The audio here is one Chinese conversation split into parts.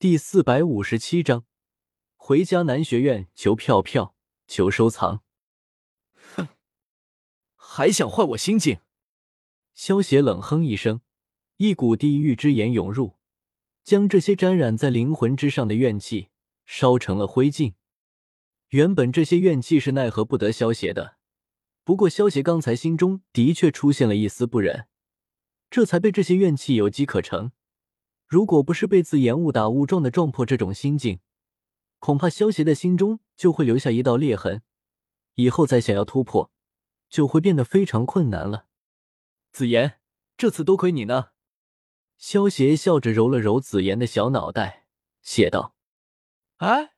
第四百五十七章，回家南学院求票票，求收藏。哼，还想坏我心境？萧邪冷哼一声，一股地狱之炎涌入，将这些沾染在灵魂之上的怨气烧成了灰烬。原本这些怨气是奈何不得萧邪的，不过萧邪刚才心中的确出现了一丝不忍，这才被这些怨气有机可乘。如果不是被自言误打误撞的撞破这种心境，恐怕萧邪的心中就会留下一道裂痕，以后再想要突破，就会变得非常困难了。子言，这次多亏你呢。萧邪笑着揉了揉子言的小脑袋，写道：“哎。”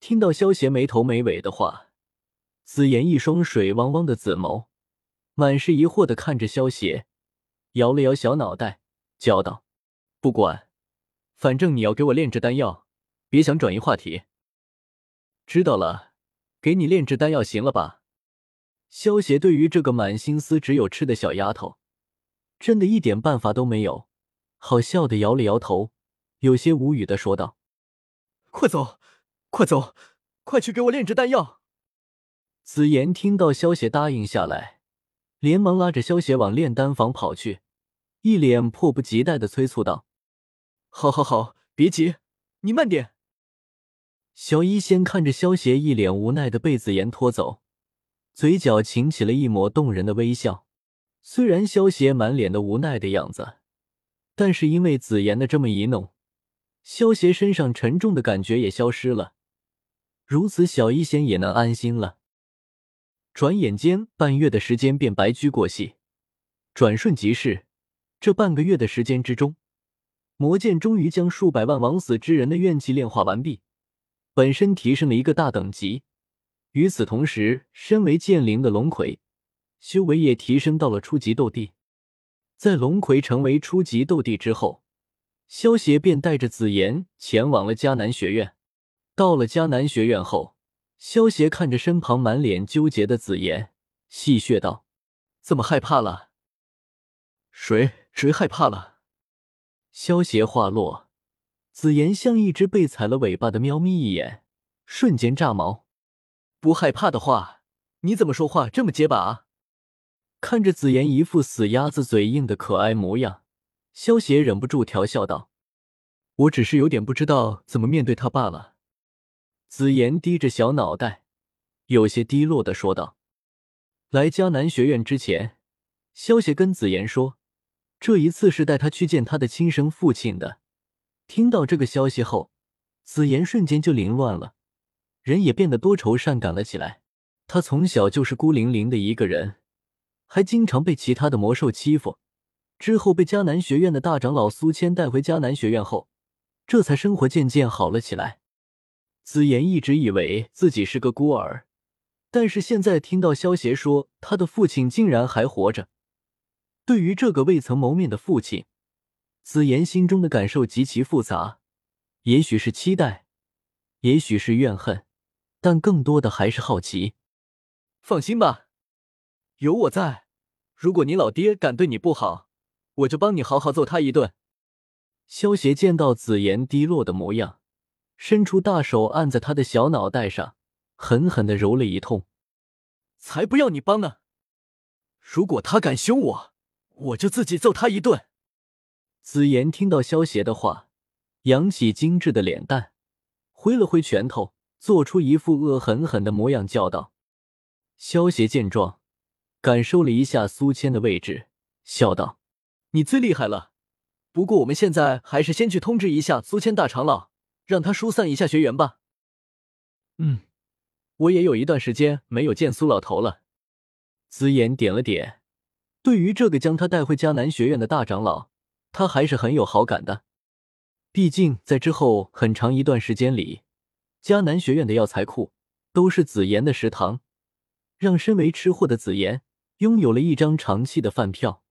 听到萧邪没头没尾的话，子言一双水汪汪的紫眸，满是疑惑的看着萧邪，摇了摇小脑袋，叫道。不管，反正你要给我炼制丹药，别想转移话题。知道了，给你炼制丹药，行了吧？萧邪对于这个满心思只有吃的小丫头，真的一点办法都没有，好笑的摇了摇头，有些无语的说道：“快走，快走，快去给我炼制丹药！”紫妍听到萧邪答应下来，连忙拉着萧邪往炼丹房跑去，一脸迫不及待的催促道。好，好，好，别急，你慢点。小医仙看着萧邪一脸无奈的被紫妍拖走，嘴角噙起了一抹动人的微笑。虽然萧邪满脸的无奈的样子，但是因为紫妍的这么一弄，萧邪身上沉重的感觉也消失了。如此，小医仙也能安心了。转眼间，半月的时间便白驹过隙，转瞬即逝。这半个月的时间之中，魔剑终于将数百万枉死之人的怨气炼化完毕，本身提升了一个大等级。与此同时，身为剑灵的龙葵修为也提升到了初级斗帝。在龙葵成为初级斗帝之后，萧协便带着紫妍前往了迦南学院。到了迦南学院后，萧协看着身旁满脸纠结的紫妍，戏谑道：“怎么害怕了？谁谁害怕了？”萧邪话落，紫妍像一只被踩了尾巴的喵咪一眼，瞬间炸毛。不害怕的话，你怎么说话这么结巴啊？看着紫妍一副死鸭子嘴硬的可爱模样，萧邪忍不住调笑道：“我只是有点不知道怎么面对他罢了。”紫妍低着小脑袋，有些低落的说道：“来迦南学院之前，萧邪跟紫妍说。”这一次是带他去见他的亲生父亲的。听到这个消息后，紫妍瞬间就凌乱了，人也变得多愁善感了起来。他从小就是孤零零的一个人，还经常被其他的魔兽欺负。之后被迦南学院的大长老苏谦带回迦南学院后，这才生活渐渐好了起来。紫妍一直以为自己是个孤儿，但是现在听到萧协说他的父亲竟然还活着。对于这个未曾谋面的父亲，紫妍心中的感受极其复杂，也许是期待，也许是怨恨，但更多的还是好奇。放心吧，有我在，如果你老爹敢对你不好，我就帮你好好揍他一顿。萧协见到紫妍低落的模样，伸出大手按在他的小脑袋上，狠狠的揉了一通。才不要你帮呢！如果他敢凶我。我就自己揍他一顿。紫妍听到萧邪的话，扬起精致的脸蛋，挥了挥拳头，做出一副恶狠狠的模样，叫道：“萧邪见状，感受了一下苏谦的位置，笑道：‘你最厉害了。不过我们现在还是先去通知一下苏谦大长老，让他疏散一下学员吧。’嗯，我也有一段时间没有见苏老头了。”紫妍点了点。对于这个将他带回迦南学院的大长老，他还是很有好感的。毕竟在之后很长一段时间里，迦南学院的药材库都是紫妍的食堂，让身为吃货的紫妍拥有了一张长期的饭票。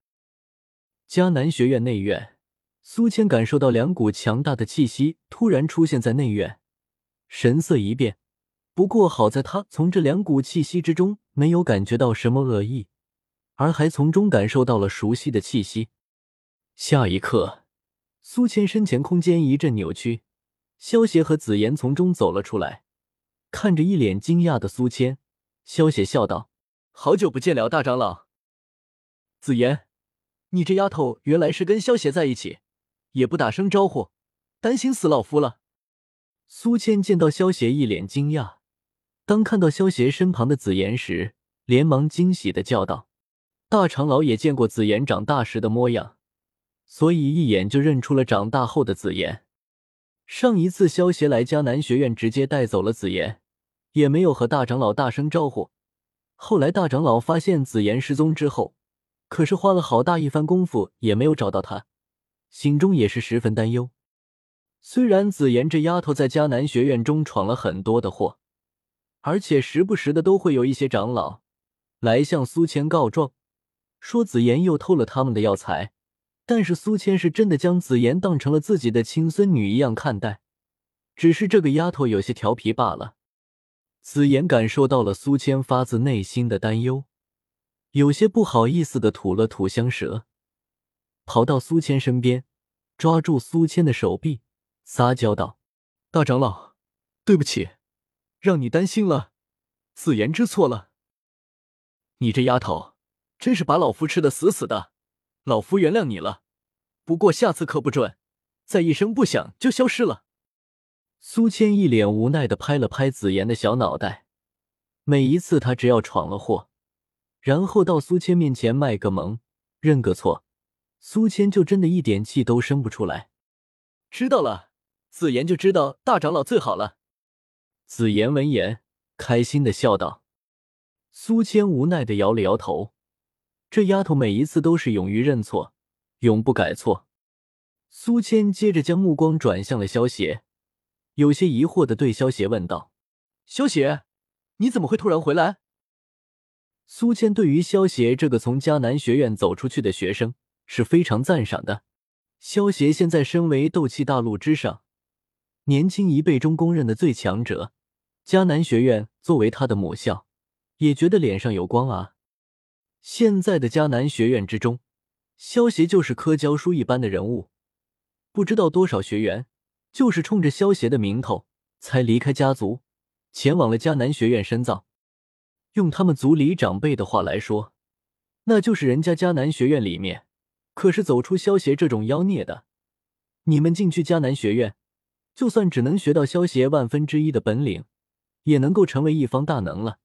迦南学院内院，苏谦感受到两股强大的气息突然出现在内院，神色一变。不过好在他从这两股气息之中没有感觉到什么恶意。而还从中感受到了熟悉的气息。下一刻，苏谦身前空间一阵扭曲，萧协和紫妍从中走了出来，看着一脸惊讶的苏谦，萧协笑道：“好久不见了，大长老。紫妍，你这丫头原来是跟萧协在一起，也不打声招呼，担心死老夫了。”苏谦见到萧协，一脸惊讶。当看到萧协身旁的紫妍时，连忙惊喜的叫道：“大长老也见过紫妍长大时的模样，所以一眼就认出了长大后的紫妍。上一次萧协来迦南学院，直接带走了紫妍，也没有和大长老大声招呼。后来大长老发现紫妍失踪之后，可是花了好大一番功夫也没有找到她，心中也是十分担忧。虽然紫妍这丫头在迦南学院中闯了很多的祸。”而且时不时的都会有一些长老来向苏谦告状，说紫妍又偷了他们的药材。但是苏谦是真的将紫妍当成了自己的亲孙女一样看待，只是这个丫头有些调皮罢了。紫妍感受到了苏谦发自内心的担忧，有些不好意思的吐了吐香舌，跑到苏谦身边，抓住苏谦的手臂，撒娇道：“大长老，对不起。”让你担心了，紫妍知错了。你这丫头，真是把老夫吃的死死的。老夫原谅你了，不过下次可不准再一声不响就消失了。苏谦一脸无奈的拍了拍紫妍的小脑袋。每一次他只要闯了祸，然后到苏谦面前卖个萌、认个错，苏谦就真的一点气都生不出来。知道了，紫妍就知道大长老最好了。紫妍闻言，开心的笑道：“苏谦无奈的摇了摇头，这丫头每一次都是勇于认错，永不改错。”苏谦接着将目光转向了萧邪，有些疑惑的对萧邪问道：“萧邪，你怎么会突然回来？”苏谦对于萧邪这个从迦南学院走出去的学生是非常赞赏的。萧邪现在身为斗气大陆之上年轻一辈中公认的最强者。迦南学院作为他的母校，也觉得脸上有光啊。现在的迦南学院之中，萧协就是科教书一般的人物，不知道多少学员就是冲着萧协的名头才离开家族，前往了迦南学院深造。用他们族里长辈的话来说，那就是人家迦南学院里面可是走出萧协这种妖孽的。你们进去迦南学院，就算只能学到萧协万分之一的本领。也能够成为一方大能了。